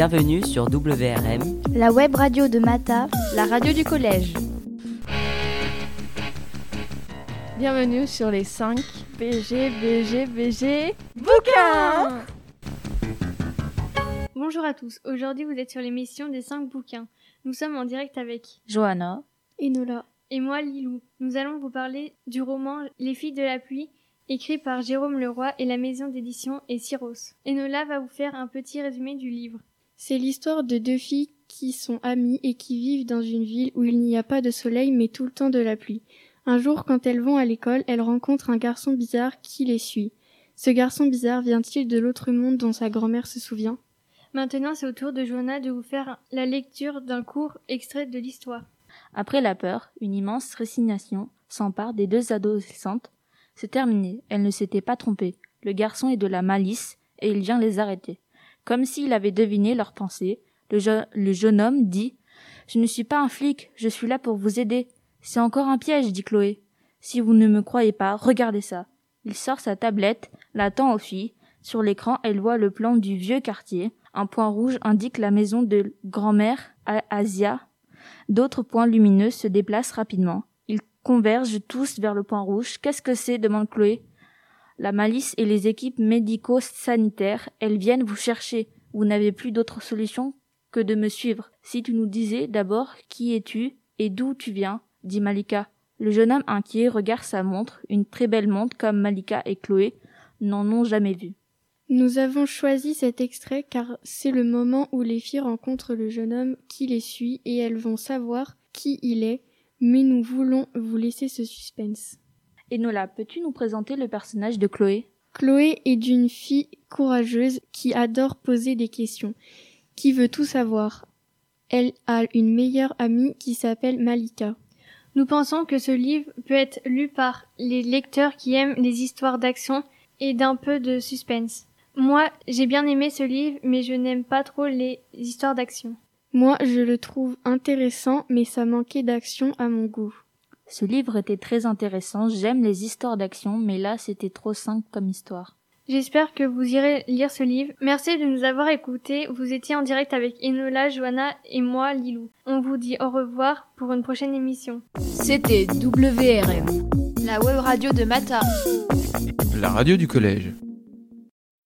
Bienvenue sur WRM, la web radio de Mata, la radio du collège. Bienvenue sur les 5 BG, BG, BG, bouquins Bonjour à tous, aujourd'hui vous êtes sur l'émission des 5 bouquins. Nous sommes en direct avec Johanna, Enola et moi Lilou. Nous allons vous parler du roman Les filles de la pluie écrit par Jérôme Leroy et la maison d'édition et Cyros. Enola va vous faire un petit résumé du livre. C'est l'histoire de deux filles qui sont amies et qui vivent dans une ville où il n'y a pas de soleil mais tout le temps de la pluie. Un jour, quand elles vont à l'école, elles rencontrent un garçon bizarre qui les suit. Ce garçon bizarre vient-il de l'autre monde dont sa grand-mère se souvient? Maintenant, c'est au tour de Joanna de vous faire la lecture d'un court extrait de l'histoire. Après la peur, une immense résignation s'empare des deux adolescentes c'est terminé, elle ne s'était pas trompée. Le garçon est de la malice, et il vient les arrêter. Comme s'il avait deviné leurs pensées, le, jeune homme dit Je ne suis pas un flic, je suis là pour vous aider. C'est encore un piège, dit Chloé. Si vous ne me croyez pas, regardez ça. Il sort sa tablette, la tend aux filles. Sur l'écran, elle voit le plan du vieux quartier. Un point rouge indique la maison de grand-mère Asia. D'autres points lumineux se déplacent rapidement convergent tous vers le point rouge. Qu'est-ce que c'est? demande Chloé. La malice et les équipes médico-sanitaires, elles viennent vous chercher. Vous n'avez plus d'autre solution que de me suivre. Si tu nous disais d'abord qui es-tu et d'où tu viens, dit Malika. Le jeune homme inquiet regarde sa montre, une très belle montre comme Malika et Chloé n'en ont jamais vu. Nous avons choisi cet extrait car c'est le moment où les filles rencontrent le jeune homme qui les suit et elles vont savoir qui il est mais nous voulons vous laisser ce suspense. Enola, peux-tu nous présenter le personnage de Chloé? Chloé est d'une fille courageuse qui adore poser des questions, qui veut tout savoir. Elle a une meilleure amie qui s'appelle Malika. Nous pensons que ce livre peut être lu par les lecteurs qui aiment les histoires d'action et d'un peu de suspense. Moi, j'ai bien aimé ce livre, mais je n'aime pas trop les histoires d'action. Moi, je le trouve intéressant, mais ça manquait d'action à mon goût. Ce livre était très intéressant, j'aime les histoires d'action, mais là c'était trop simple comme histoire. J'espère que vous irez lire ce livre. Merci de nous avoir écoutés. Vous étiez en direct avec Enola, Johanna et moi, Lilou. On vous dit au revoir pour une prochaine émission. C'était WRM, la web radio de Mata. La radio du collège.